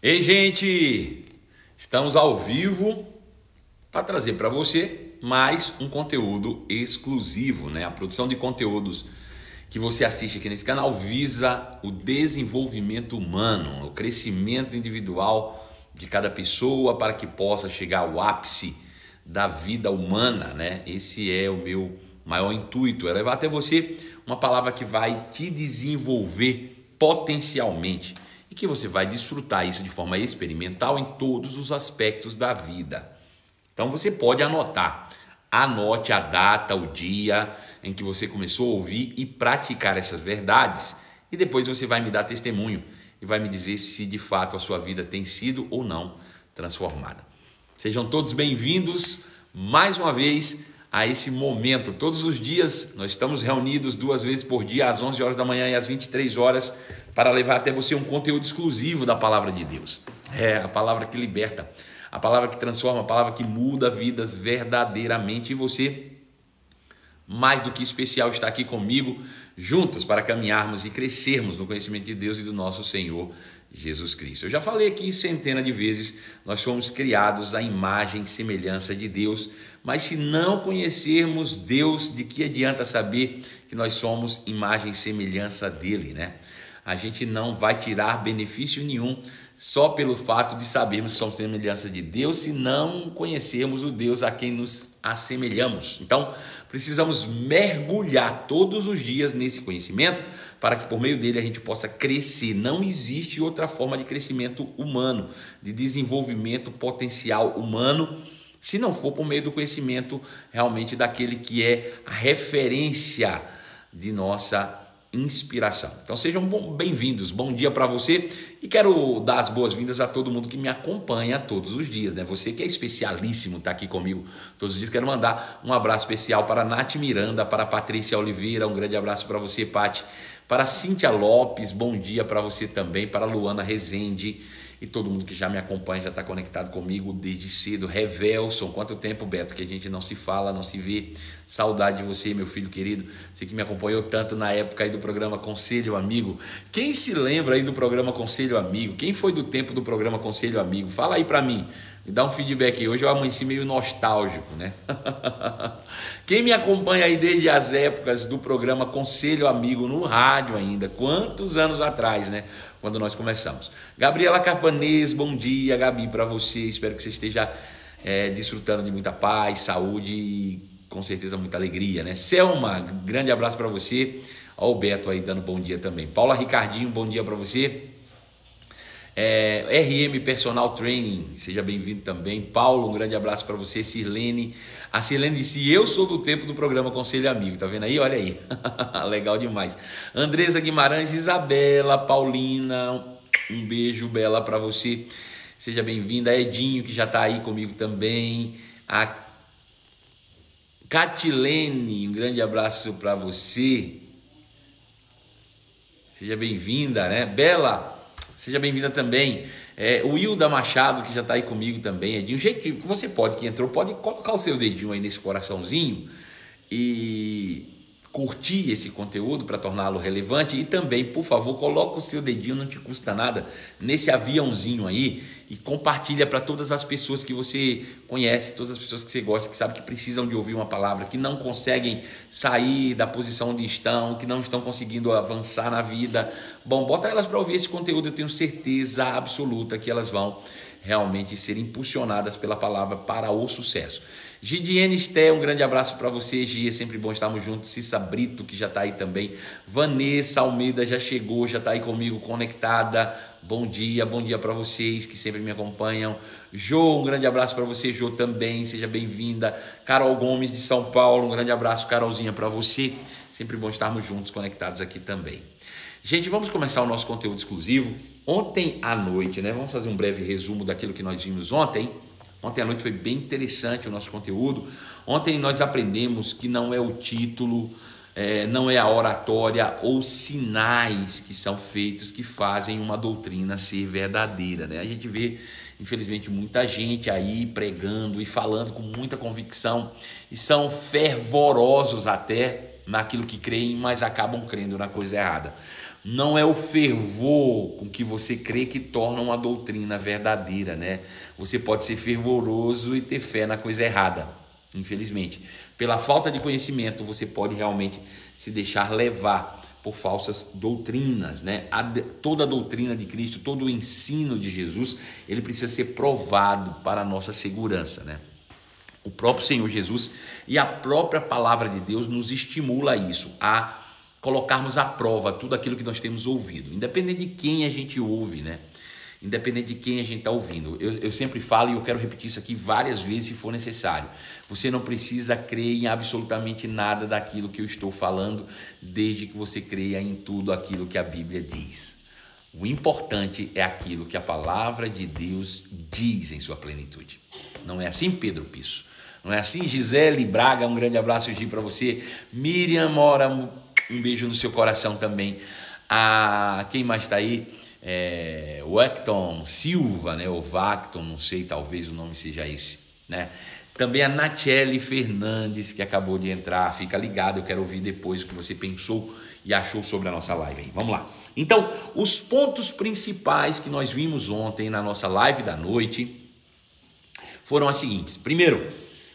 Ei, gente! Estamos ao vivo para trazer para você mais um conteúdo exclusivo, né? A produção de conteúdos que você assiste aqui nesse canal visa o desenvolvimento humano, o crescimento individual de cada pessoa para que possa chegar ao ápice da vida humana, né? Esse é o meu maior intuito, é levar até você uma palavra que vai te desenvolver potencialmente que você vai desfrutar isso de forma experimental em todos os aspectos da vida. Então você pode anotar, anote a data, o dia em que você começou a ouvir e praticar essas verdades e depois você vai me dar testemunho e vai me dizer se de fato a sua vida tem sido ou não transformada. Sejam todos bem-vindos mais uma vez a esse momento. Todos os dias nós estamos reunidos duas vezes por dia, às 11 horas da manhã e às 23 horas, para levar até você um conteúdo exclusivo da palavra de Deus. É a palavra que liberta, a palavra que transforma, a palavra que muda vidas verdadeiramente. E você, mais do que especial, está aqui comigo, juntos para caminharmos e crescermos no conhecimento de Deus e do nosso Senhor Jesus Cristo. Eu já falei aqui centenas de vezes, nós fomos criados à imagem e semelhança de Deus, mas se não conhecermos Deus, de que adianta saber que nós somos imagem e semelhança dele, né? A gente não vai tirar benefício nenhum só pelo fato de sabermos que somos semelhança de Deus, se não conhecermos o Deus a quem nos assemelhamos. Então, precisamos mergulhar todos os dias nesse conhecimento para que por meio dele a gente possa crescer. Não existe outra forma de crescimento humano, de desenvolvimento potencial humano, se não for por meio do conhecimento realmente daquele que é a referência de nossa inspiração. Então sejam bem-vindos, bom dia para você e quero dar as boas-vindas a todo mundo que me acompanha todos os dias, né? Você que é especialíssimo está aqui comigo todos os dias. Quero mandar um abraço especial para Nath Miranda, para Patrícia Oliveira, um grande abraço para você, Pati, para Cíntia Lopes, bom dia para você também, para Luana Rezende e todo mundo que já me acompanha, já está conectado comigo desde cedo. Revelson, quanto tempo, Beto, que a gente não se fala, não se vê. Saudade de você, meu filho querido. Você que me acompanhou tanto na época aí do programa Conselho Amigo. Quem se lembra aí do programa Conselho Amigo? Quem foi do tempo do programa Conselho Amigo? Fala aí para mim. Me dá um feedback aí. Hoje eu amanheci meio nostálgico, né? Quem me acompanha aí desde as épocas do programa Conselho Amigo no rádio ainda, quantos anos atrás, né? Quando nós começamos. Gabriela Carpanês, bom dia, Gabi, para você. Espero que você esteja é, desfrutando de muita paz, saúde e com certeza muita alegria, né? Selma, grande abraço para você. Ó, o Beto aí dando bom dia também. Paula Ricardinho, bom dia para você. É, RM Personal Training, seja bem-vindo também. Paulo, um grande abraço para você. Sirlene, a Sirlene disse: Eu sou do tempo do programa Conselho Amigo, tá vendo aí? Olha aí, legal demais. Andresa Guimarães, Isabela, Paulina, um beijo, Bela, para você. Seja bem-vinda. Edinho, que já está aí comigo também. A Catilene, um grande abraço para você. Seja bem-vinda, né? Bela, Seja bem-vinda também. É, o Hilda Machado, que já está aí comigo também, Edinho. Gente, você pode, que entrou, pode colocar o seu dedinho aí nesse coraçãozinho e curtir esse conteúdo para torná-lo relevante. E também, por favor, coloque o seu dedinho, não te custa nada, nesse aviãozinho aí e compartilha para todas as pessoas que você conhece, todas as pessoas que você gosta, que sabe que precisam de ouvir uma palavra, que não conseguem sair da posição onde estão, que não estão conseguindo avançar na vida. Bom, bota elas para ouvir esse conteúdo, eu tenho certeza absoluta que elas vão realmente ser impulsionadas pela palavra para o sucesso. Gidiane Sté, um grande abraço para você, Gia, é sempre bom estarmos juntos. Cissa Brito, que já está aí também. Vanessa Almeida já chegou, já está aí comigo conectada. Bom dia, bom dia para vocês que sempre me acompanham. Jô, um grande abraço para você, Jô, também, seja bem-vinda. Carol Gomes de São Paulo, um grande abraço, Carolzinha, para você. Sempre bom estarmos juntos, conectados aqui também. Gente, vamos começar o nosso conteúdo exclusivo. Ontem à noite, né? Vamos fazer um breve resumo daquilo que nós vimos ontem. Ontem à noite foi bem interessante o nosso conteúdo. Ontem nós aprendemos que não é o título, é, não é a oratória ou sinais que são feitos que fazem uma doutrina ser verdadeira. Né? A gente vê, infelizmente, muita gente aí pregando e falando com muita convicção e são fervorosos até naquilo que creem, mas acabam crendo na coisa errada. Não é o fervor com que você crê que torna uma doutrina verdadeira, né? Você pode ser fervoroso e ter fé na coisa errada, infelizmente. Pela falta de conhecimento, você pode realmente se deixar levar por falsas doutrinas, né? A, toda a doutrina de Cristo, todo o ensino de Jesus, ele precisa ser provado para a nossa segurança, né? O próprio Senhor Jesus e a própria palavra de Deus nos estimula a isso, a colocarmos à prova tudo aquilo que nós temos ouvido, independente de quem a gente ouve, né? Independente de quem a gente está ouvindo. Eu, eu sempre falo e eu quero repetir isso aqui várias vezes se for necessário. Você não precisa crer em absolutamente nada daquilo que eu estou falando, desde que você creia em tudo aquilo que a Bíblia diz. O importante é aquilo que a palavra de Deus diz em sua plenitude. Não é assim, Pedro Pisso? Não é assim, Gisele Braga? Um grande abraço de para você. Miriam Mora, um beijo no seu coração também. Ah, quem mais está aí? É, o Hecton Silva, né? O Vacton, não sei, talvez o nome seja esse, né? Também a Nachelle Fernandes, que acabou de entrar. Fica ligado, eu quero ouvir depois o que você pensou e achou sobre a nossa live aí. Vamos lá. Então, os pontos principais que nós vimos ontem na nossa live da noite foram as seguintes. Primeiro,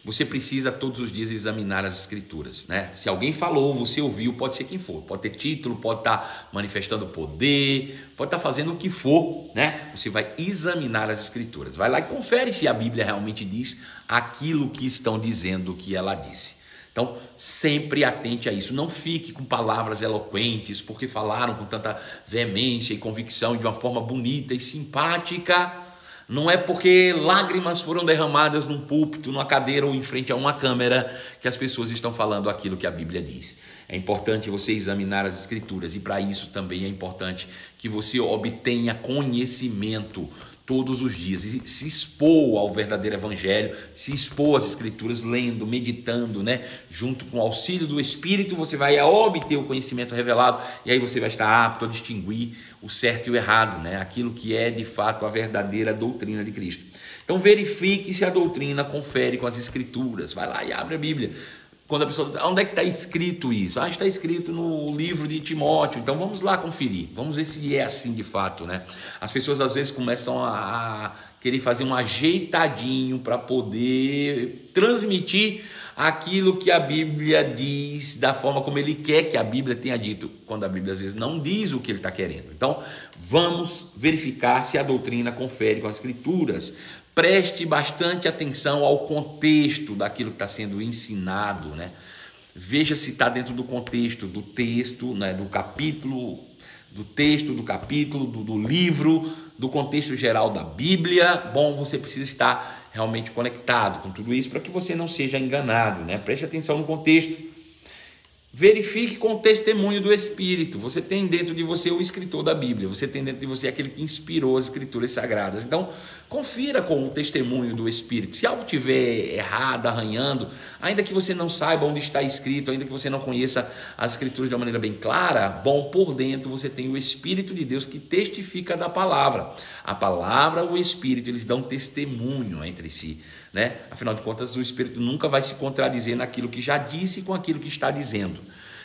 você precisa todos os dias examinar as escrituras, né? Se alguém falou, você ouviu, pode ser quem for, pode ter título, pode estar manifestando poder, pode estar fazendo o que for, né? Você vai examinar as escrituras. Vai lá e confere se a Bíblia realmente diz aquilo que estão dizendo que ela disse. Então, sempre atente a isso. Não fique com palavras eloquentes, porque falaram com tanta veemência e convicção de uma forma bonita e simpática não é porque lágrimas foram derramadas num púlpito, numa cadeira ou em frente a uma câmera que as pessoas estão falando aquilo que a Bíblia diz. É importante você examinar as Escrituras e, para isso, também é importante que você obtenha conhecimento todos os dias e se expor ao verdadeiro evangelho, se expor às escrituras, lendo, meditando, né? Junto com o auxílio do Espírito, você vai obter o conhecimento revelado e aí você vai estar apto a distinguir o certo e o errado, né? Aquilo que é de fato a verdadeira doutrina de Cristo. Então verifique se a doutrina confere com as escrituras. Vai lá e abre a Bíblia. Quando a pessoa diz, onde é que está escrito isso? Ah, está escrito no livro de Timóteo. Então vamos lá conferir. Vamos ver se é assim de fato, né? As pessoas às vezes começam a, a querer fazer um ajeitadinho para poder transmitir aquilo que a Bíblia diz da forma como ele quer que a Bíblia tenha dito, quando a Bíblia às vezes não diz o que ele está querendo. Então, vamos verificar se a doutrina confere com as Escrituras. Preste bastante atenção ao contexto daquilo que está sendo ensinado, né? Veja se está dentro do contexto do texto, né? do capítulo, do texto, do capítulo, do, do livro, do contexto geral da Bíblia. Bom, você precisa estar realmente conectado com tudo isso para que você não seja enganado, né? Preste atenção no contexto. Verifique com o testemunho do Espírito. Você tem dentro de você o escritor da Bíblia, você tem dentro de você aquele que inspirou as escrituras sagradas. Então, confira com o testemunho do Espírito. Se algo tiver errado, arranhando, ainda que você não saiba onde está escrito, ainda que você não conheça as escrituras de uma maneira bem clara, bom, por dentro você tem o Espírito de Deus que testifica da palavra. A palavra, o Espírito, eles dão testemunho entre si né? Afinal de contas, o Espírito nunca vai se contradizer naquilo que já disse com aquilo que está dizendo.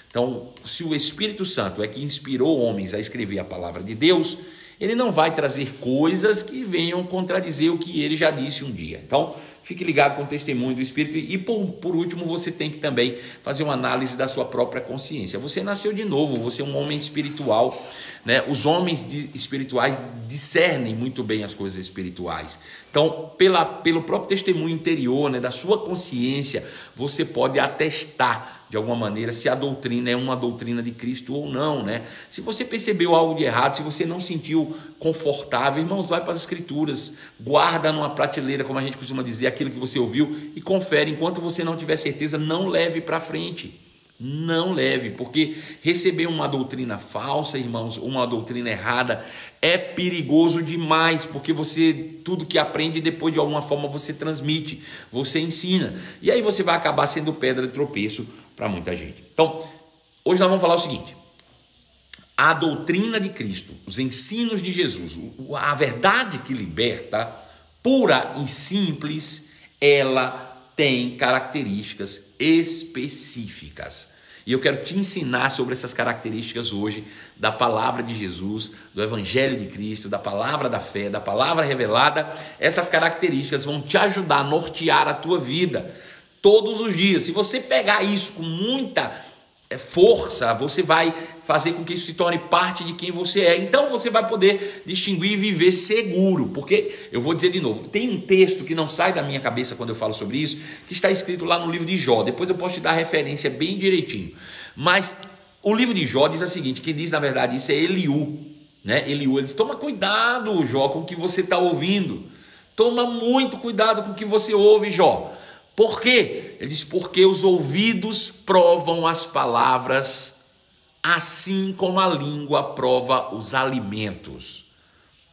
Então, se o Espírito Santo é que inspirou homens a escrever a palavra de Deus, ele não vai trazer coisas que venham contradizer o que ele já disse um dia. Então, fique ligado com o testemunho do Espírito. E por, por último, você tem que também fazer uma análise da sua própria consciência. Você nasceu de novo, você é um homem espiritual. Né? Os homens espirituais discernem muito bem as coisas espirituais. Então, pela, pelo próprio testemunho interior, né, da sua consciência, você pode atestar de alguma maneira se a doutrina é uma doutrina de Cristo ou não, né? Se você percebeu algo de errado, se você não sentiu confortável, irmãos, vai para as escrituras, guarda numa prateleira, como a gente costuma dizer, aquilo que você ouviu e confere. Enquanto você não tiver certeza, não leve para frente. Não leve, porque receber uma doutrina falsa, irmãos, uma doutrina errada, é perigoso demais, porque você, tudo que aprende, depois de alguma forma você transmite, você ensina. E aí você vai acabar sendo pedra de tropeço para muita gente. Então, hoje nós vamos falar o seguinte: a doutrina de Cristo, os ensinos de Jesus, a verdade que liberta, pura e simples, ela tem características específicas. E eu quero te ensinar sobre essas características hoje da palavra de Jesus, do Evangelho de Cristo, da palavra da fé, da palavra revelada. Essas características vão te ajudar a nortear a tua vida todos os dias. Se você pegar isso com muita força, você vai fazer com que isso se torne parte de quem você é. Então você vai poder distinguir e viver seguro. Porque eu vou dizer de novo, tem um texto que não sai da minha cabeça quando eu falo sobre isso, que está escrito lá no livro de Jó. Depois eu posso te dar a referência bem direitinho. Mas o livro de Jó diz o seguinte: quem diz na verdade isso é Eliú. Né? Eliú, ele diz: toma cuidado, Jó, com o que você está ouvindo. Toma muito cuidado com o que você ouve, Jó. Por quê? Ele diz: porque os ouvidos provam as palavras, assim como a língua prova os alimentos.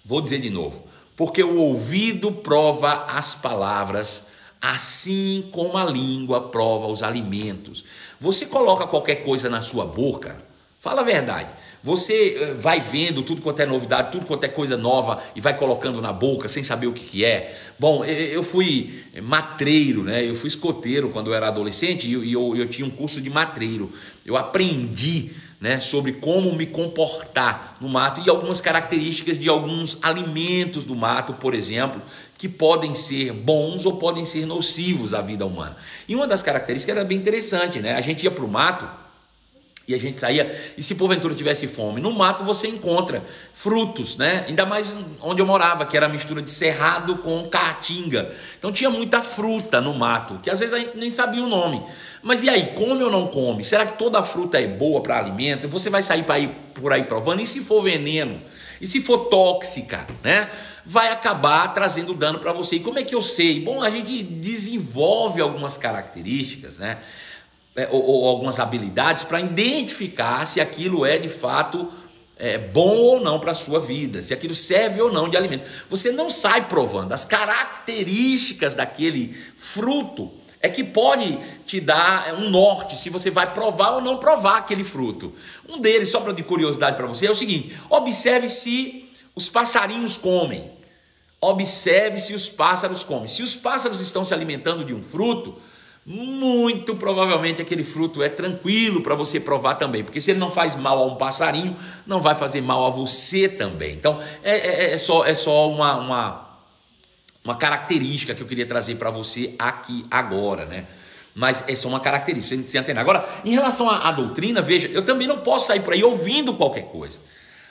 Vou dizer de novo: porque o ouvido prova as palavras, assim como a língua prova os alimentos. Você coloca qualquer coisa na sua boca, fala a verdade. Você eh, vai vendo tudo quanto é novidade, tudo quanto é coisa nova e vai colocando na boca sem saber o que, que é. Bom, eu fui matreiro, né? Eu fui escoteiro quando eu era adolescente e eu, eu, eu tinha um curso de matreiro. Eu aprendi né, sobre como me comportar no mato e algumas características de alguns alimentos do mato, por exemplo, que podem ser bons ou podem ser nocivos à vida humana. E uma das características era bem interessante, né? A gente ia para o mato e a gente saía, e se porventura tivesse fome, no mato você encontra frutos, né? Ainda mais onde eu morava, que era a mistura de cerrado com caatinga. Então tinha muita fruta no mato, que às vezes a gente nem sabia o nome. Mas e aí, come ou não come? Será que toda fruta é boa para alimento? Você vai sair para ir por aí provando? E se for veneno? E se for tóxica, né? Vai acabar trazendo dano para você. E como é que eu sei? Bom, a gente desenvolve algumas características, né? É, ou, ou, algumas habilidades para identificar se aquilo é de fato é, bom ou não para a sua vida, se aquilo serve ou não de alimento. Você não sai provando as características daquele fruto é que pode te dar é, um norte se você vai provar ou não provar aquele fruto. Um deles, só para de curiosidade para você, é o seguinte: observe se os passarinhos comem. Observe se os pássaros comem. Se os pássaros estão se alimentando de um fruto, muito provavelmente aquele fruto é tranquilo para você provar também, porque se ele não faz mal a um passarinho, não vai fazer mal a você também. Então é, é, é só, é só uma, uma, uma característica que eu queria trazer para você aqui agora, né? Mas é só uma característica, você entender. Agora, em relação à, à doutrina, veja, eu também não posso sair por aí ouvindo qualquer coisa.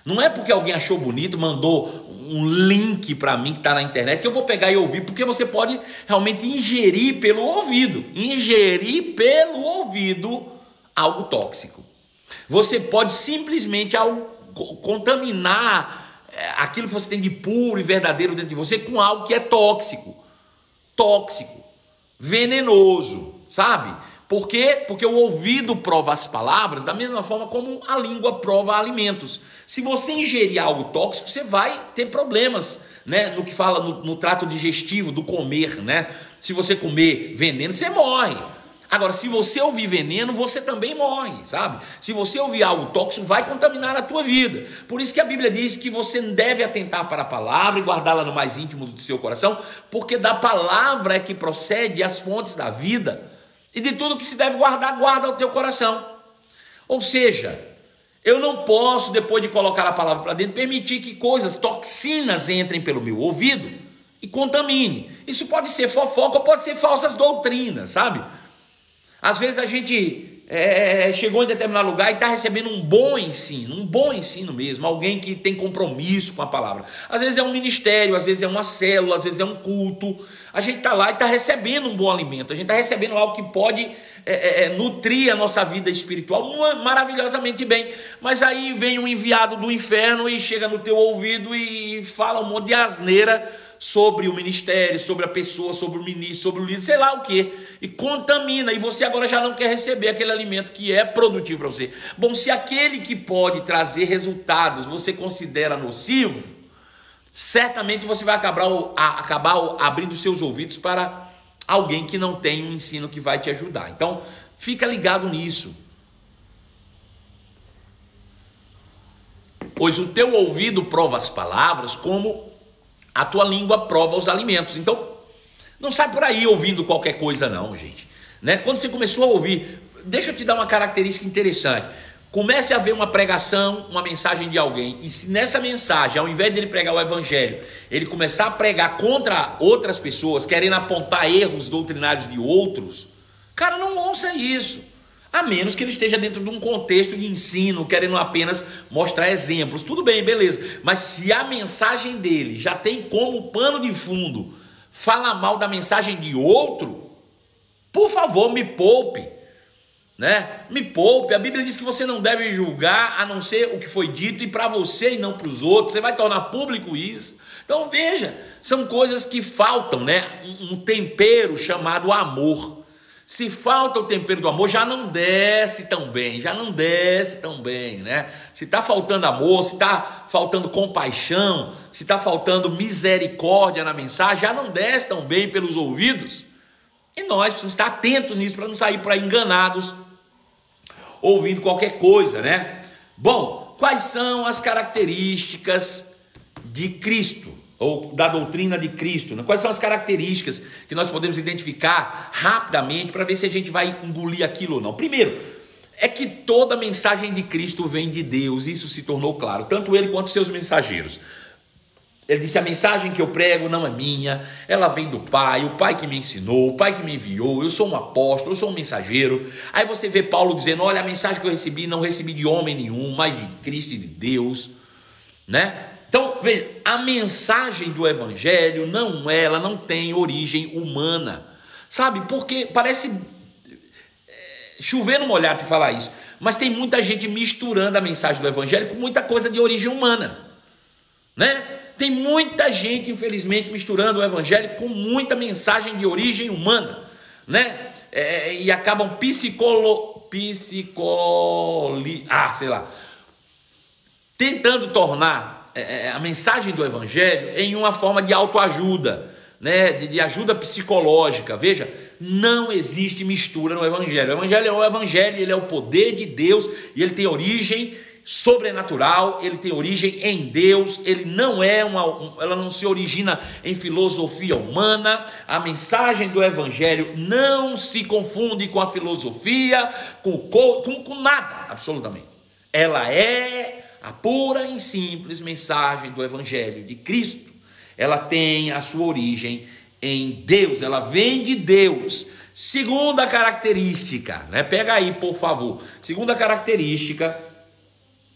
Não é porque alguém achou bonito, mandou um link para mim que está na internet que eu vou pegar e ouvir, porque você pode realmente ingerir pelo ouvido, ingerir pelo ouvido algo tóxico. Você pode simplesmente contaminar é, aquilo que você tem de puro e verdadeiro dentro de você com algo que é tóxico, tóxico, venenoso, sabe? Por quê? Porque o ouvido prova as palavras da mesma forma como a língua prova alimentos. Se você ingerir algo tóxico, você vai ter problemas, né? No que fala no, no trato digestivo, do comer, né? Se você comer veneno, você morre. Agora, se você ouvir veneno, você também morre, sabe? Se você ouvir algo tóxico, vai contaminar a tua vida. Por isso que a Bíblia diz que você deve atentar para a palavra e guardá-la no mais íntimo do seu coração, porque da palavra é que procede as fontes da vida. E de tudo que se deve guardar, guarda o teu coração. Ou seja, eu não posso, depois de colocar a palavra para dentro, permitir que coisas, toxinas entrem pelo meu ouvido e contamine. Isso pode ser fofoca pode ser falsas doutrinas, sabe? Às vezes a gente é, chegou em determinado lugar e está recebendo um bom ensino, um bom ensino mesmo, alguém que tem compromisso com a palavra. Às vezes é um ministério, às vezes é uma célula, às vezes é um culto. A gente está lá e está recebendo um bom alimento, a gente está recebendo algo que pode é, é, é, nutrir a nossa vida espiritual maravilhosamente bem. Mas aí vem um enviado do inferno e chega no teu ouvido e fala um monte de asneira sobre o ministério, sobre a pessoa, sobre o ministro, sobre o líder, sei lá o que, e contamina, e você agora já não quer receber aquele alimento que é produtivo para você. Bom, se aquele que pode trazer resultados você considera nocivo, certamente você vai acabar, acabar abrindo seus ouvidos para alguém que não tem um ensino que vai te ajudar. Então, fica ligado nisso. Pois o teu ouvido prova as palavras como a tua língua prova os alimentos. Então, não sai por aí ouvindo qualquer coisa, não, gente. Né? Quando você começou a ouvir deixa eu te dar uma característica interessante. Comece a ver uma pregação, uma mensagem de alguém, e se nessa mensagem, ao invés dele pregar o evangelho, ele começar a pregar contra outras pessoas, querendo apontar erros doutrinários de outros, cara, não ouça isso. A menos que ele esteja dentro de um contexto de ensino, querendo apenas mostrar exemplos. Tudo bem, beleza. Mas se a mensagem dele já tem como pano de fundo falar mal da mensagem de outro, por favor, me poupe né? Me poupe. A Bíblia diz que você não deve julgar a não ser o que foi dito e para você e não para os outros. Você vai tornar público isso. Então veja, são coisas que faltam, né? Um tempero chamado amor. Se falta o tempero do amor, já não desce tão bem, já não desce tão bem, né? Se está faltando amor, se está faltando compaixão, se está faltando misericórdia na mensagem, já não desce tão bem pelos ouvidos. E nós precisamos estar atentos nisso para não sair para enganados ouvindo qualquer coisa, né? Bom, quais são as características de Cristo? Ou da doutrina de Cristo? Né? Quais são as características que nós podemos identificar rapidamente para ver se a gente vai engolir aquilo ou não? Primeiro, é que toda mensagem de Cristo vem de Deus, isso se tornou claro, tanto ele quanto seus mensageiros. Ele disse: A mensagem que eu prego não é minha, ela vem do Pai, o Pai que me ensinou, o Pai que me enviou, eu sou um apóstolo, eu sou um mensageiro. Aí você vê Paulo dizendo: Olha, a mensagem que eu recebi não recebi de homem nenhum, mas de Cristo e de Deus, né? Então, veja, a mensagem do Evangelho não ela não tem origem humana, sabe? Porque parece é, chover no molhado de falar isso, mas tem muita gente misturando a mensagem do Evangelho com muita coisa de origem humana, né? Tem muita gente, infelizmente, misturando o evangelho com muita mensagem de origem humana, né? É, e acabam psicolo, psicoli, ah, sei lá, tentando tornar é, a mensagem do evangelho em uma forma de autoajuda, né? De, de ajuda psicológica. Veja, não existe mistura no evangelho. O evangelho é o evangelho, ele é o poder de Deus e ele tem origem sobrenatural, ele tem origem em Deus, ele não é uma, ela não se origina em filosofia humana. A mensagem do evangelho não se confunde com a filosofia, com, com, com nada, absolutamente. Ela é a pura e simples mensagem do evangelho de Cristo. Ela tem a sua origem em Deus, ela vem de Deus. Segunda característica, né? Pega aí, por favor. Segunda característica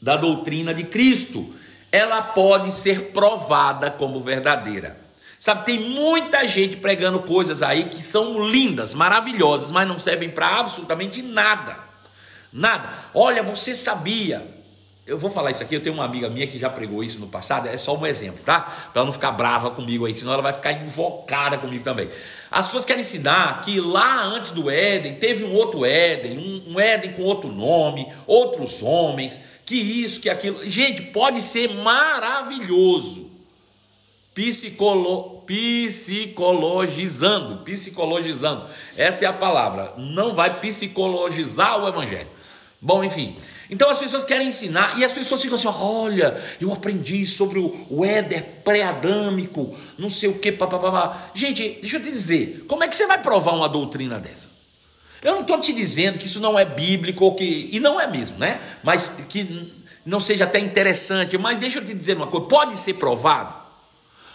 da doutrina de Cristo, ela pode ser provada como verdadeira. Sabe, tem muita gente pregando coisas aí que são lindas, maravilhosas, mas não servem para absolutamente nada. Nada. Olha, você sabia. Eu vou falar isso aqui, eu tenho uma amiga minha que já pregou isso no passado, é só um exemplo, tá? Para ela não ficar brava comigo aí, senão ela vai ficar invocada comigo também. As pessoas querem ensinar que lá antes do Éden teve um outro Éden, um, um Éden com outro nome, outros homens, que isso, que aquilo. Gente, pode ser maravilhoso. Psicolo, psicologizando, psicologizando. Essa é a palavra. Não vai psicologizar o evangelho. Bom, enfim. Então as pessoas querem ensinar e as pessoas ficam assim: olha, eu aprendi sobre o Éder pré-adâmico, não sei o que, papapá. Gente, deixa eu te dizer, como é que você vai provar uma doutrina dessa? Eu não estou te dizendo que isso não é bíblico, ou que, e não é mesmo, né? Mas que não seja até interessante, mas deixa eu te dizer uma coisa: pode ser provado.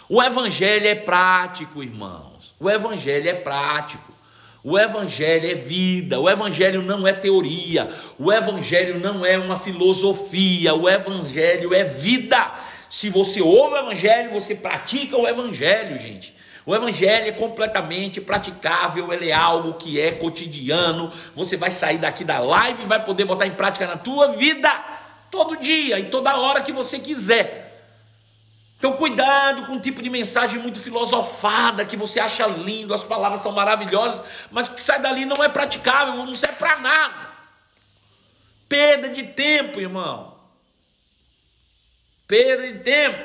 O evangelho é prático, irmãos. O evangelho é prático. O evangelho é vida, o evangelho não é teoria, o evangelho não é uma filosofia, o evangelho é vida. Se você ouve o evangelho, você pratica o evangelho, gente. O evangelho é completamente praticável, ele é algo que é cotidiano. Você vai sair daqui da live e vai poder botar em prática na tua vida todo dia e toda hora que você quiser. Então, cuidado com um tipo de mensagem muito filosofada que você acha lindo, as palavras são maravilhosas, mas o que sai dali não é praticável, não serve para nada. Perda de tempo, irmão. Perda de tempo.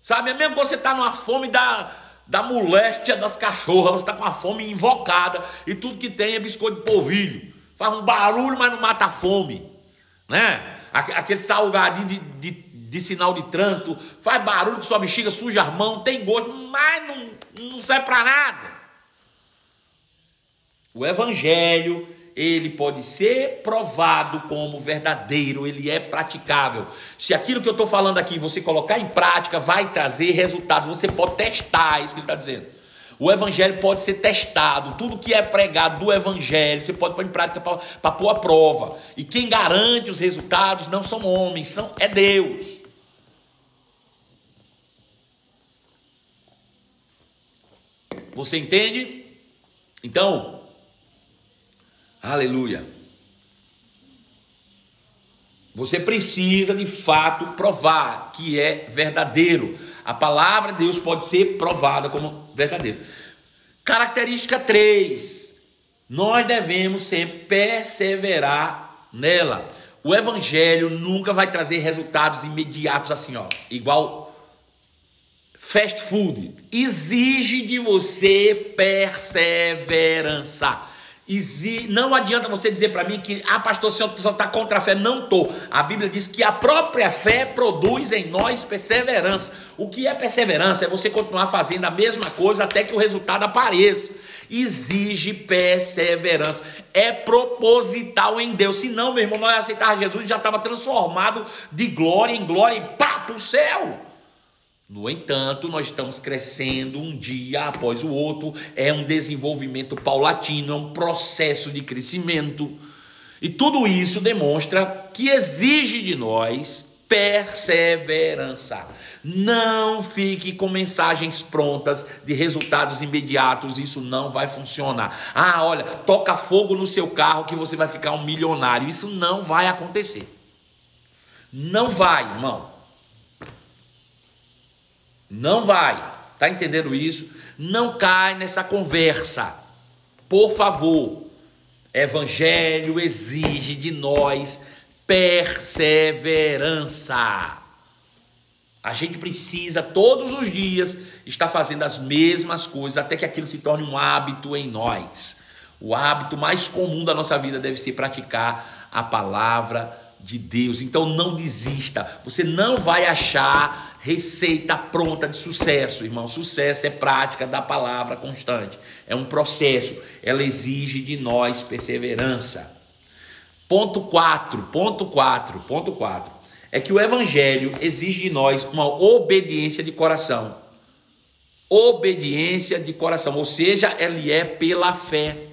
Sabe, é mesmo que você está numa fome da da moléstia das cachorras, você está com a fome invocada e tudo que tem é biscoito de polvilho. Faz um barulho, mas não mata a fome. Né? Aquele salgadinho de, de, de sinal de trânsito, faz barulho que sua bexiga suja as mãos, tem gosto, mas não, não serve para nada. O evangelho, ele pode ser provado como verdadeiro, ele é praticável. Se aquilo que eu estou falando aqui você colocar em prática, vai trazer resultado. Você pode testar, é isso que ele está dizendo. O evangelho pode ser testado. Tudo que é pregado do evangelho, você pode pôr em prática para pôr a prova. E quem garante os resultados não são homens, são é Deus. Você entende? Então, aleluia. Você precisa de fato provar que é verdadeiro. A palavra de Deus pode ser provada como verdadeira. Característica 3. Nós devemos sempre perseverar nela. O evangelho nunca vai trazer resultados imediatos assim, ó, igual fast food exige de você perseverança. Não adianta você dizer para mim que, ah, pastor, o senhor está contra a fé. Não estou. A Bíblia diz que a própria fé produz em nós perseverança. O que é perseverança? É você continuar fazendo a mesma coisa até que o resultado apareça. Exige perseverança. É proposital em Deus. Se não, meu irmão, nós aceitar Jesus já estava transformado de glória em glória e pá, para o céu. No entanto, nós estamos crescendo um dia após o outro, é um desenvolvimento paulatino, é um processo de crescimento. E tudo isso demonstra que exige de nós perseverança. Não fique com mensagens prontas de resultados imediatos, isso não vai funcionar. Ah, olha, toca fogo no seu carro que você vai ficar um milionário. Isso não vai acontecer. Não vai, irmão. Não vai. Tá entendendo isso? Não cai nessa conversa. Por favor. Evangelho exige de nós perseverança. A gente precisa todos os dias estar fazendo as mesmas coisas até que aquilo se torne um hábito em nós. O hábito mais comum da nossa vida deve ser praticar a palavra de Deus. Então não desista. Você não vai achar receita pronta de sucesso, irmão. Sucesso é prática da palavra constante. É um processo. Ela exige de nós perseverança. Ponto 4, ponto 4, ponto 4. É que o evangelho exige de nós uma obediência de coração. Obediência de coração, ou seja, ele é pela fé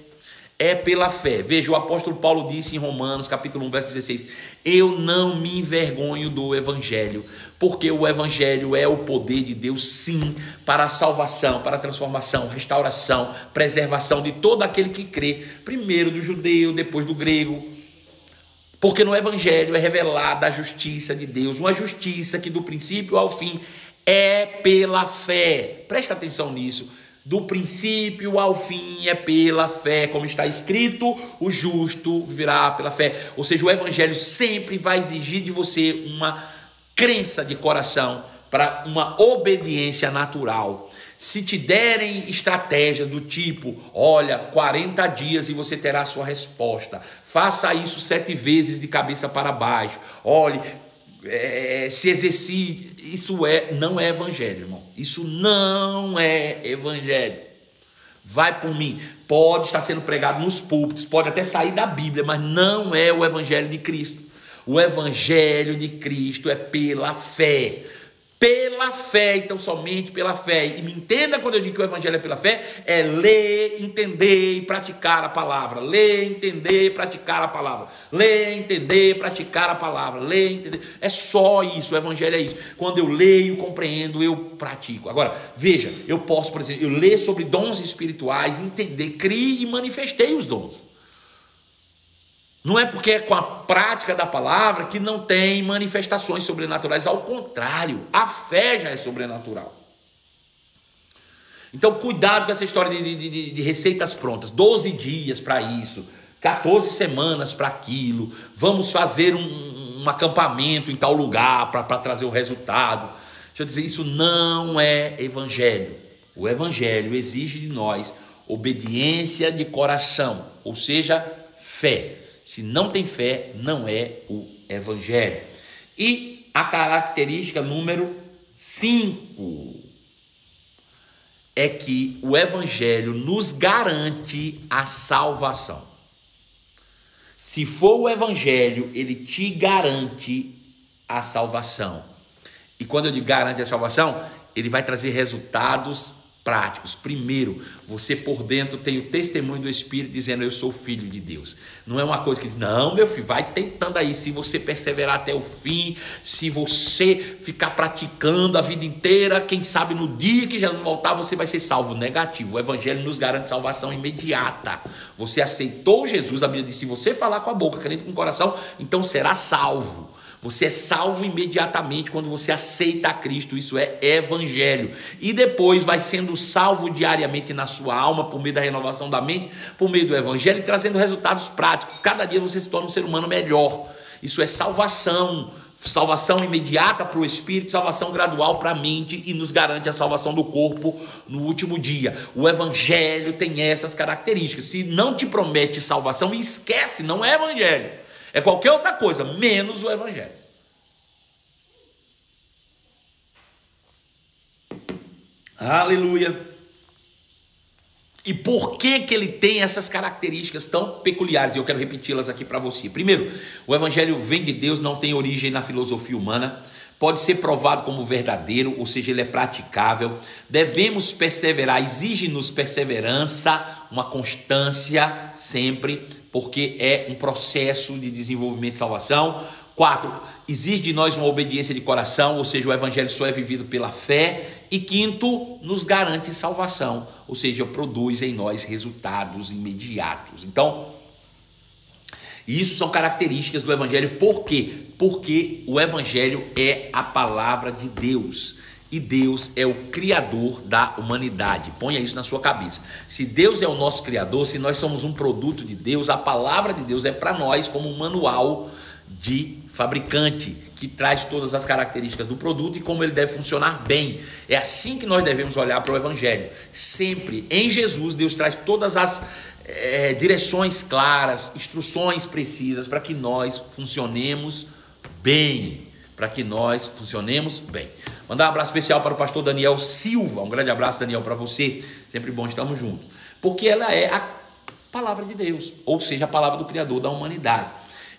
é pela fé. Veja, o apóstolo Paulo disse em Romanos, capítulo 1, verso 16: Eu não me envergonho do evangelho, porque o evangelho é o poder de Deus, sim, para a salvação, para a transformação, restauração, preservação de todo aquele que crê, primeiro do judeu, depois do grego. Porque no evangelho é revelada a justiça de Deus, uma justiça que do princípio ao fim é pela fé. Presta atenção nisso do princípio ao fim é pela fé, como está escrito, o justo viverá pela fé. Ou seja, o evangelho sempre vai exigir de você uma crença de coração para uma obediência natural. Se te derem estratégia do tipo, olha, 40 dias e você terá a sua resposta, faça isso sete vezes de cabeça para baixo, olhe, é, se exercite, isso é, não é evangelho, irmão. Isso não é evangelho. Vai por mim. Pode estar sendo pregado nos púlpitos, pode até sair da Bíblia, mas não é o evangelho de Cristo. O evangelho de Cristo é pela fé pela fé, então somente pela fé. E me entenda quando eu digo que o evangelho é pela fé, é ler, entender e praticar a palavra. Ler, entender praticar a palavra. Ler, entender praticar a palavra. Ler, entender. É só isso, o evangelho é isso. Quando eu leio, compreendo, eu pratico. Agora, veja, eu posso, por exemplo, eu ler sobre dons espirituais, entender, criei e manifestei os dons. Não é porque é com a prática da palavra que não tem manifestações sobrenaturais, ao contrário, a fé já é sobrenatural. Então, cuidado com essa história de, de, de receitas prontas: 12 dias para isso, 14 semanas para aquilo, vamos fazer um, um, acampamento em tal lugar para trazer o resultado. Deixa eu dizer, isso não é evangelho. O evangelho exige de nós obediência de coração, ou seja, fé. Se não tem fé, não é o evangelho. E a característica número 5 é que o evangelho nos garante a salvação. Se for o evangelho, ele te garante a salvação. E quando digo garante a salvação, ele vai trazer resultados práticos. Primeiro, você por dentro tem o testemunho do Espírito dizendo: Eu sou filho de Deus. Não é uma coisa que, não, meu filho, vai tentando aí. Se você perseverar até o fim, se você ficar praticando a vida inteira, quem sabe no dia que Jesus voltar, você vai ser salvo. Negativo. O Evangelho nos garante salvação imediata. Você aceitou Jesus, a Bíblia diz: se você falar com a boca, crendo com o coração, então será salvo. Você é salvo imediatamente quando você aceita a Cristo, isso é evangelho. E depois vai sendo salvo diariamente na sua alma, por meio da renovação da mente, por meio do evangelho, trazendo resultados práticos. Cada dia você se torna um ser humano melhor. Isso é salvação. Salvação imediata para o espírito, salvação gradual para a mente e nos garante a salvação do corpo no último dia. O evangelho tem essas características. Se não te promete salvação, esquece, não é evangelho. É qualquer outra coisa, menos o Evangelho. Aleluia. E por que, que ele tem essas características tão peculiares? E eu quero repeti-las aqui para você. Primeiro, o Evangelho vem de Deus, não tem origem na filosofia humana pode ser provado como verdadeiro, ou seja, ele é praticável. Devemos perseverar, exige-nos perseverança, uma constância sempre, porque é um processo de desenvolvimento e salvação. Quatro, exige de nós uma obediência de coração, ou seja, o evangelho só é vivido pela fé. E quinto, nos garante salvação, ou seja, produz em nós resultados imediatos. Então, isso são características do Evangelho, por quê? Porque o Evangelho é a palavra de Deus. E Deus é o Criador da humanidade. Ponha isso na sua cabeça. Se Deus é o nosso Criador, se nós somos um produto de Deus, a palavra de Deus é para nós como um manual de fabricante que traz todas as características do produto e como ele deve funcionar bem. É assim que nós devemos olhar para o Evangelho. Sempre em Jesus, Deus traz todas as é, direções claras, instruções precisas para que nós funcionemos bem. Para que nós funcionemos bem. Mandar um abraço especial para o pastor Daniel Silva. Um grande abraço, Daniel, para você. Sempre bom estarmos juntos. Porque ela é a palavra de Deus, ou seja, a palavra do Criador da humanidade.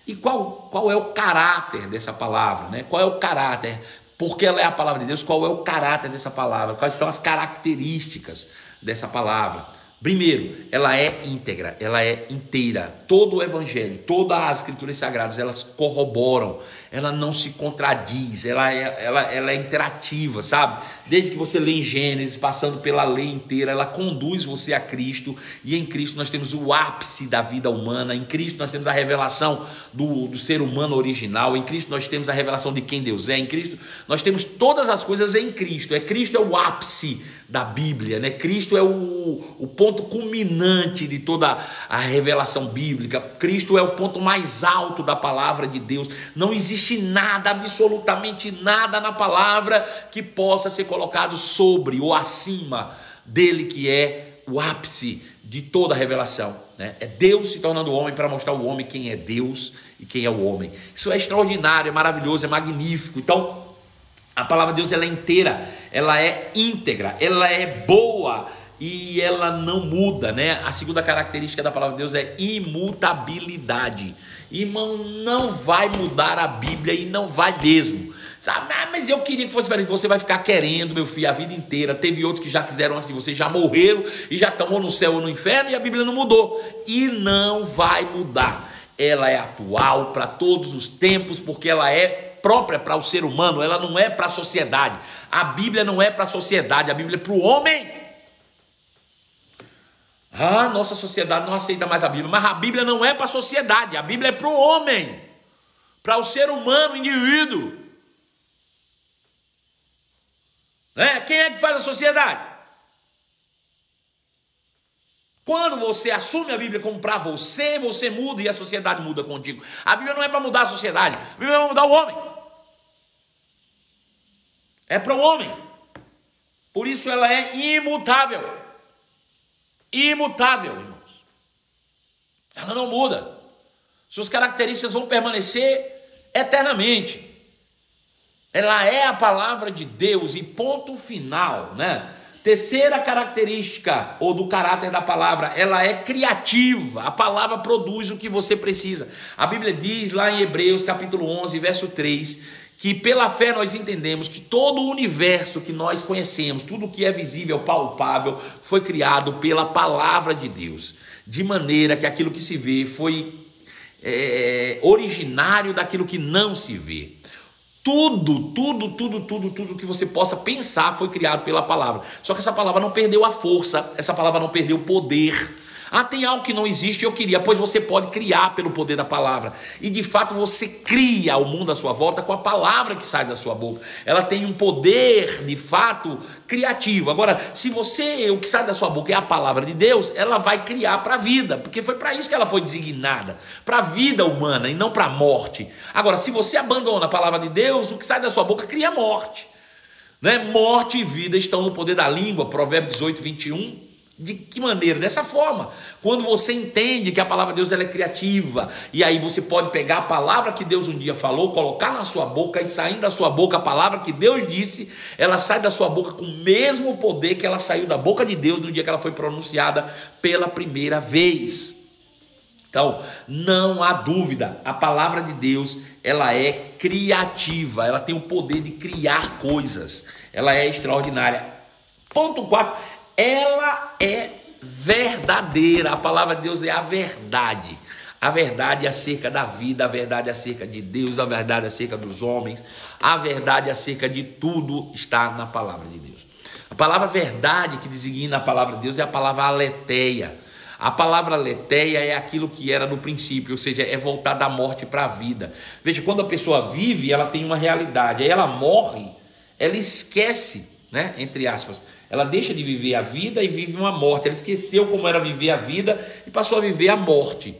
E qual, qual é o caráter dessa palavra? Né? Qual é o caráter? Porque ela é a palavra de Deus, qual é o caráter dessa palavra? Quais são as características dessa palavra? Primeiro, ela é íntegra, ela é inteira. Todo o evangelho, todas as escrituras sagradas, elas corroboram, ela não se contradiz, ela é, ela, ela é interativa, sabe? Desde que você lê em Gênesis, passando pela lei inteira, ela conduz você a Cristo, e em Cristo nós temos o ápice da vida humana, em Cristo nós temos a revelação do, do ser humano original, em Cristo nós temos a revelação de quem Deus é, em Cristo nós temos todas as coisas em Cristo, é Cristo é o ápice da Bíblia, né? Cristo é o, o ponto culminante de toda a revelação bíblica. Cristo é o ponto mais alto da palavra de Deus. Não existe nada, absolutamente nada na palavra que possa ser colocado sobre ou acima dele, que é o ápice de toda a revelação. Né? É Deus se tornando homem para mostrar ao homem quem é Deus e quem é o homem. Isso é extraordinário, é maravilhoso, é magnífico. Então, a palavra de Deus ela é inteira, ela é íntegra, ela é boa e ela não muda, né? A segunda característica da palavra de Deus é imutabilidade. Irmão, não vai mudar a Bíblia e não vai mesmo. Sabe? Ah, mas eu queria que fosse diferente. Você vai ficar querendo, meu filho, a vida inteira. Teve outros que já quiseram antes de você, já morreram e já estão ou no céu ou no inferno e a Bíblia não mudou. E não vai mudar. Ela é atual para todos os tempos, porque ela é própria para o ser humano, ela não é para a sociedade. A Bíblia não é para a sociedade, a Bíblia é para o homem. Ah, nossa sociedade não aceita mais a Bíblia, mas a Bíblia não é para a sociedade, a Bíblia é para o homem, para o ser humano, indivíduo. Né? Quem é que faz a sociedade? Quando você assume a Bíblia como para você, você muda e a sociedade muda contigo. A Bíblia não é para mudar a sociedade, a Bíblia é para mudar o homem. É para o homem. Por isso ela é imutável. Imutável, irmãos. Ela não muda. Suas características vão permanecer eternamente. Ela é a palavra de Deus e ponto final, né? Terceira característica ou do caráter da palavra, ela é criativa. A palavra produz o que você precisa. A Bíblia diz lá em Hebreus, capítulo 11, verso 3, que pela fé nós entendemos que todo o universo que nós conhecemos, tudo que é visível, palpável, foi criado pela palavra de Deus, de maneira que aquilo que se vê foi é, originário daquilo que não se vê. Tudo, tudo, tudo, tudo, tudo que você possa pensar foi criado pela palavra. Só que essa palavra não perdeu a força, essa palavra não perdeu o poder. Ah, tem algo que não existe, eu queria. Pois você pode criar pelo poder da palavra. E de fato você cria o mundo à sua volta com a palavra que sai da sua boca. Ela tem um poder, de fato, criativo. Agora, se você, o que sai da sua boca é a palavra de Deus, ela vai criar para a vida, porque foi para isso que ela foi designada para a vida humana e não para a morte. Agora, se você abandona a palavra de Deus, o que sai da sua boca cria morte. Né? Morte e vida estão no poder da língua, Provérbios 18, 21. De que maneira? Dessa forma. Quando você entende que a palavra de Deus ela é criativa, e aí você pode pegar a palavra que Deus um dia falou, colocar na sua boca e saindo da sua boca a palavra que Deus disse, ela sai da sua boca com o mesmo poder que ela saiu da boca de Deus no dia que ela foi pronunciada pela primeira vez. Então, não há dúvida, a palavra de Deus, ela é criativa, ela tem o poder de criar coisas. Ela é extraordinária. Ponto 4, ela é verdadeira. A palavra de Deus é a verdade. A verdade acerca da vida, a verdade acerca de Deus, a verdade acerca dos homens, a verdade acerca de tudo está na palavra de Deus. A palavra verdade que designa a palavra de Deus é a palavra aletheia. A palavra aletheia é aquilo que era no princípio, ou seja, é voltar da morte para a vida. Veja, quando a pessoa vive, ela tem uma realidade, aí ela morre, ela esquece, né, entre aspas, ela deixa de viver a vida e vive uma morte. Ela esqueceu como era viver a vida e passou a viver a morte.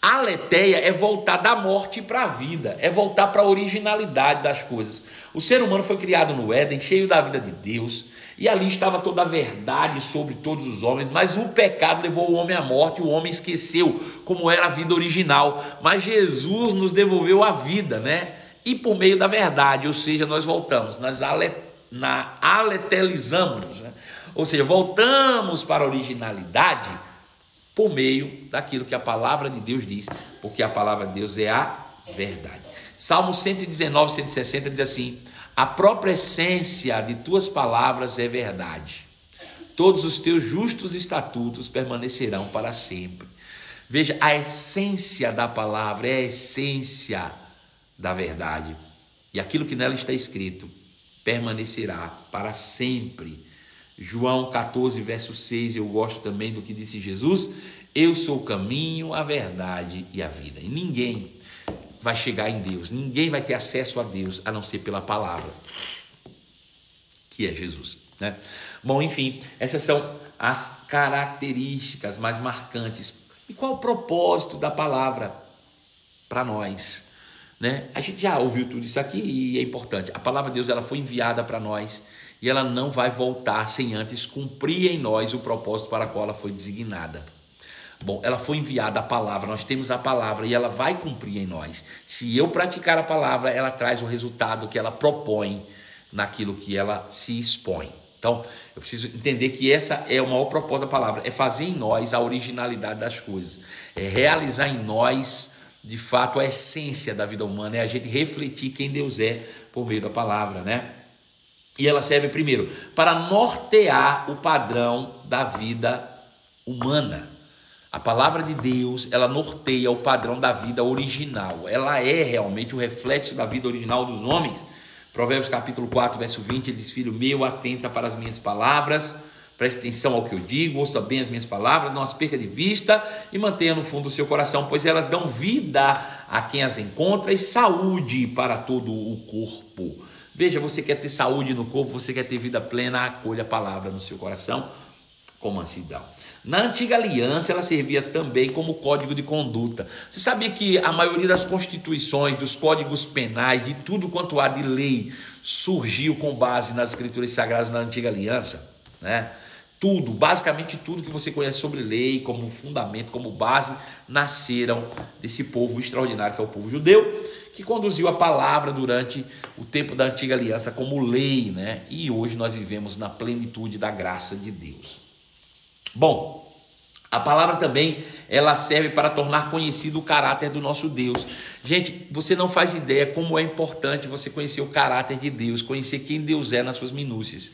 A aletheia é voltar da morte para a vida, é voltar para a originalidade das coisas. O ser humano foi criado no Éden, cheio da vida de Deus, e ali estava toda a verdade sobre todos os homens, mas o pecado levou o homem à morte, o homem esqueceu como era a vida original. Mas Jesus nos devolveu a vida, né? E por meio da verdade, ou seja, nós voltamos nas aletéias na aletelizamos, né? ou seja, voltamos para a originalidade por meio daquilo que a palavra de Deus diz, porque a palavra de Deus é a verdade. Salmo 119, 160 diz assim: A própria essência de tuas palavras é verdade. Todos os teus justos estatutos permanecerão para sempre. Veja, a essência da palavra é a essência da verdade. E aquilo que nela está escrito permanecerá para sempre. João 14, verso 6, eu gosto também do que disse Jesus: Eu sou o caminho, a verdade e a vida. E ninguém vai chegar em Deus, ninguém vai ter acesso a Deus a não ser pela palavra, que é Jesus. Né? Bom, enfim, essas são as características mais marcantes. E qual o propósito da palavra para nós? Né? A gente já ouviu tudo isso aqui e é importante. A palavra de Deus ela foi enviada para nós e ela não vai voltar sem antes cumprir em nós o propósito para o qual ela foi designada. Bom, ela foi enviada a palavra, nós temos a palavra e ela vai cumprir em nós. Se eu praticar a palavra, ela traz o resultado que ela propõe naquilo que ela se expõe. Então, eu preciso entender que essa é o maior propósito da palavra, é fazer em nós a originalidade das coisas, é realizar em nós de fato a essência da vida humana, é a gente refletir quem Deus é por meio da palavra, né? E ela serve primeiro para nortear o padrão da vida humana. A palavra de Deus, ela norteia o padrão da vida original. Ela é realmente o reflexo da vida original dos homens. Provérbios capítulo 4, verso 20, ele diz: Filho meu, atenta para as minhas palavras Preste atenção ao que eu digo, ouça bem as minhas palavras, não as perca de vista e mantenha no fundo do seu coração, pois elas dão vida a quem as encontra e saúde para todo o corpo. Veja, você quer ter saúde no corpo, você quer ter vida plena, acolha a palavra no seu coração com mansidão. Na antiga aliança, ela servia também como código de conduta. Você sabia que a maioria das constituições, dos códigos penais, de tudo quanto há de lei, surgiu com base nas escrituras sagradas na antiga aliança, né? Tudo, basicamente tudo que você conhece sobre lei, como fundamento, como base, nasceram desse povo extraordinário que é o povo judeu, que conduziu a palavra durante o tempo da antiga aliança como lei, né? E hoje nós vivemos na plenitude da graça de Deus. Bom, a palavra também ela serve para tornar conhecido o caráter do nosso Deus. Gente, você não faz ideia como é importante você conhecer o caráter de Deus, conhecer quem Deus é nas suas minúcias.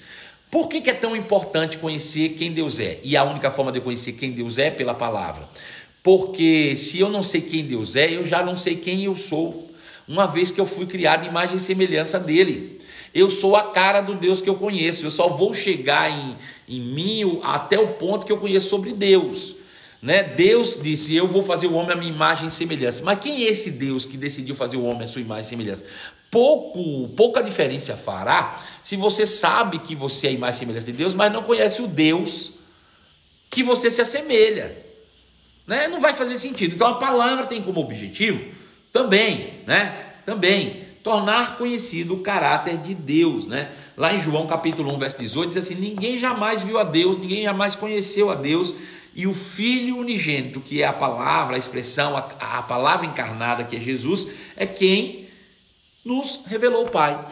Por que, que é tão importante conhecer quem Deus é? E a única forma de eu conhecer quem Deus é é pela palavra. Porque se eu não sei quem Deus é, eu já não sei quem eu sou. Uma vez que eu fui criado em imagem e semelhança dele. Eu sou a cara do Deus que eu conheço. Eu só vou chegar em, em mim até o ponto que eu conheço sobre Deus. Né? Deus disse: Eu vou fazer o homem a minha imagem e semelhança. Mas quem é esse Deus que decidiu fazer o homem a sua imagem e semelhança? Pouco, pouca diferença fará se você sabe que você é a imagem e semelhança de Deus, mas não conhece o Deus que você se assemelha. Né? Não vai fazer sentido. Então a palavra tem como objetivo também, né? Também tornar conhecido o caráter de Deus, né? Lá em João capítulo 1, verso 18, diz assim: Ninguém jamais viu a Deus, ninguém jamais conheceu a Deus, e o Filho unigênito, que é a palavra, a expressão, a, a palavra encarnada, que é Jesus, é quem nos revelou o Pai.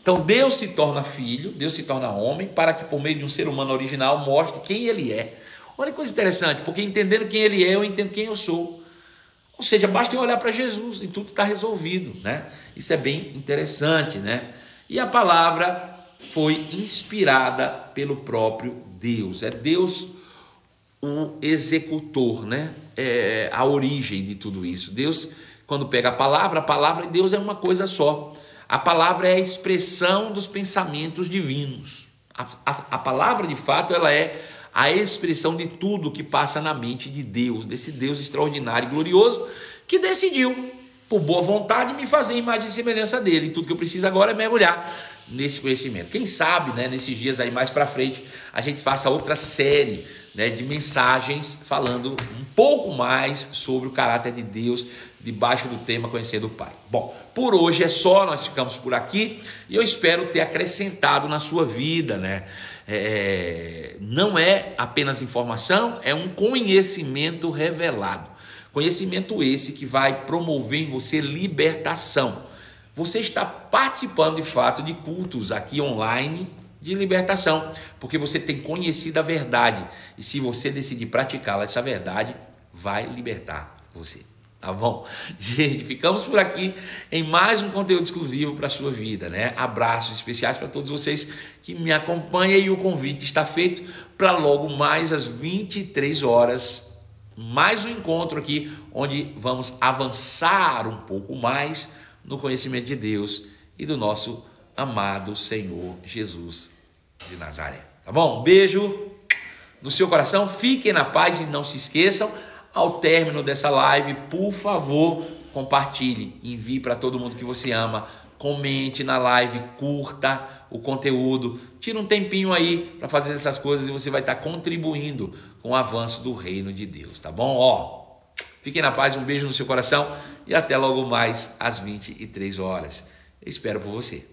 Então Deus se torna filho, Deus se torna homem, para que por meio de um ser humano original mostre quem ele é. Olha que coisa interessante, porque entendendo quem ele é, eu entendo quem eu sou. Ou seja, basta eu olhar para Jesus e tudo está resolvido, né? Isso é bem interessante, né? E a palavra foi inspirada pelo próprio Deus. É Deus o executor, né? É a origem de tudo isso. Deus, quando pega a palavra, a palavra de Deus é uma coisa só. A palavra é a expressão dos pensamentos divinos. A, a, a palavra, de fato, ela é a expressão de tudo que passa na mente de Deus, desse Deus extraordinário e glorioso que decidiu, por boa vontade, me fazer imagem e semelhança dele. E tudo que eu preciso agora é mergulhar nesse conhecimento. Quem sabe, né, nesses dias aí mais para frente, a gente faça outra série né, de mensagens falando um pouco mais sobre o caráter de Deus debaixo do tema Conhecendo o Pai. Bom, por hoje é só, nós ficamos por aqui e eu espero ter acrescentado na sua vida, né? É, não é apenas informação, é um conhecimento revelado. Conhecimento esse que vai promover em você libertação. Você está participando de fato de cultos aqui online de libertação, porque você tem conhecido a verdade. E se você decidir praticá-la, essa verdade vai libertar você. Tá bom? Gente, ficamos por aqui em mais um conteúdo exclusivo para a sua vida, né? Abraços especiais para todos vocês que me acompanham e o convite está feito para logo mais às 23 horas, mais um encontro aqui onde vamos avançar um pouco mais no conhecimento de Deus e do nosso amado Senhor Jesus de Nazaré. Tá bom? Um beijo no seu coração, fiquem na paz e não se esqueçam ao término dessa live, por favor, compartilhe, envie para todo mundo que você ama, comente na live, curta o conteúdo, tira um tempinho aí para fazer essas coisas e você vai estar tá contribuindo com o avanço do reino de Deus, tá bom? Ó, fiquem na paz, um beijo no seu coração e até logo mais às 23 horas. Eu espero por você.